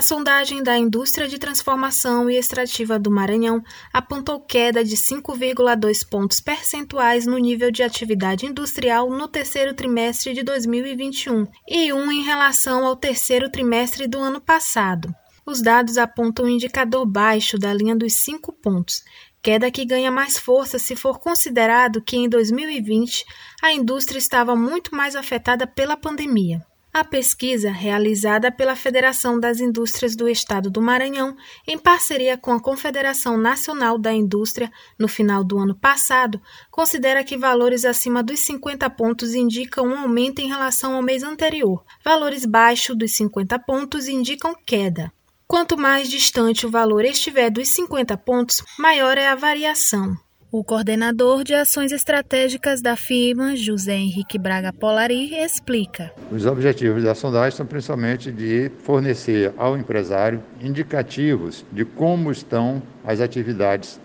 A sondagem da Indústria de Transformação e Extrativa do Maranhão apontou queda de 5,2 pontos percentuais no nível de atividade industrial no terceiro trimestre de 2021 e um em relação ao terceiro trimestre do ano passado. Os dados apontam um indicador baixo da linha dos 5 pontos, queda que ganha mais força se for considerado que em 2020 a indústria estava muito mais afetada pela pandemia. A pesquisa, realizada pela Federação das Indústrias do Estado do Maranhão, em parceria com a Confederação Nacional da Indústria, no final do ano passado, considera que valores acima dos 50 pontos indicam um aumento em relação ao mês anterior. Valores abaixo dos 50 pontos indicam queda. Quanto mais distante o valor estiver dos 50 pontos, maior é a variação. O coordenador de ações estratégicas da firma, José Henrique Braga Polari, explica. Os objetivos da sondagem são principalmente de fornecer ao empresário indicativos de como estão as atividades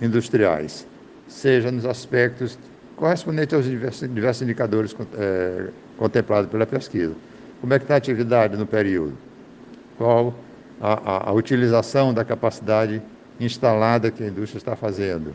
industriais, seja nos aspectos correspondentes aos diversos, indicadores é, contemplados pela pesquisa. Como é que está a atividade no período? Qual a, a, a utilização da capacidade instalada que a indústria está fazendo.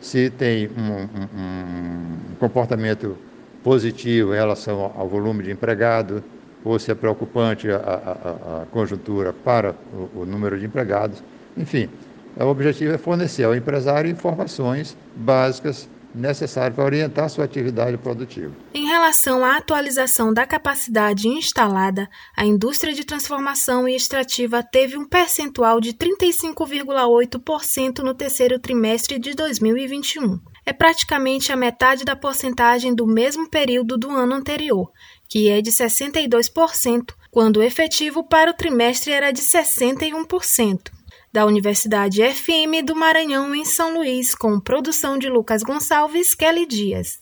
Se tem um, um, um comportamento positivo em relação ao volume de empregado, ou se é preocupante a, a, a conjuntura para o, o, número de empregados. Enfim, o objetivo é fornecer ao empresário informações básicas necessário para orientar sua atividade produtiva. Em relação à atualização da capacidade instalada, a indústria de transformação e extrativa teve um percentual de 35,8% no terceiro trimestre de 2021. É praticamente a metade da porcentagem do mesmo período do ano anterior, que é de 62%, quando o efetivo para o trimestre era de 61% da Universidade FM do Maranhão, em São Luís, com produção de Lucas Gonçalves Kelly Dias.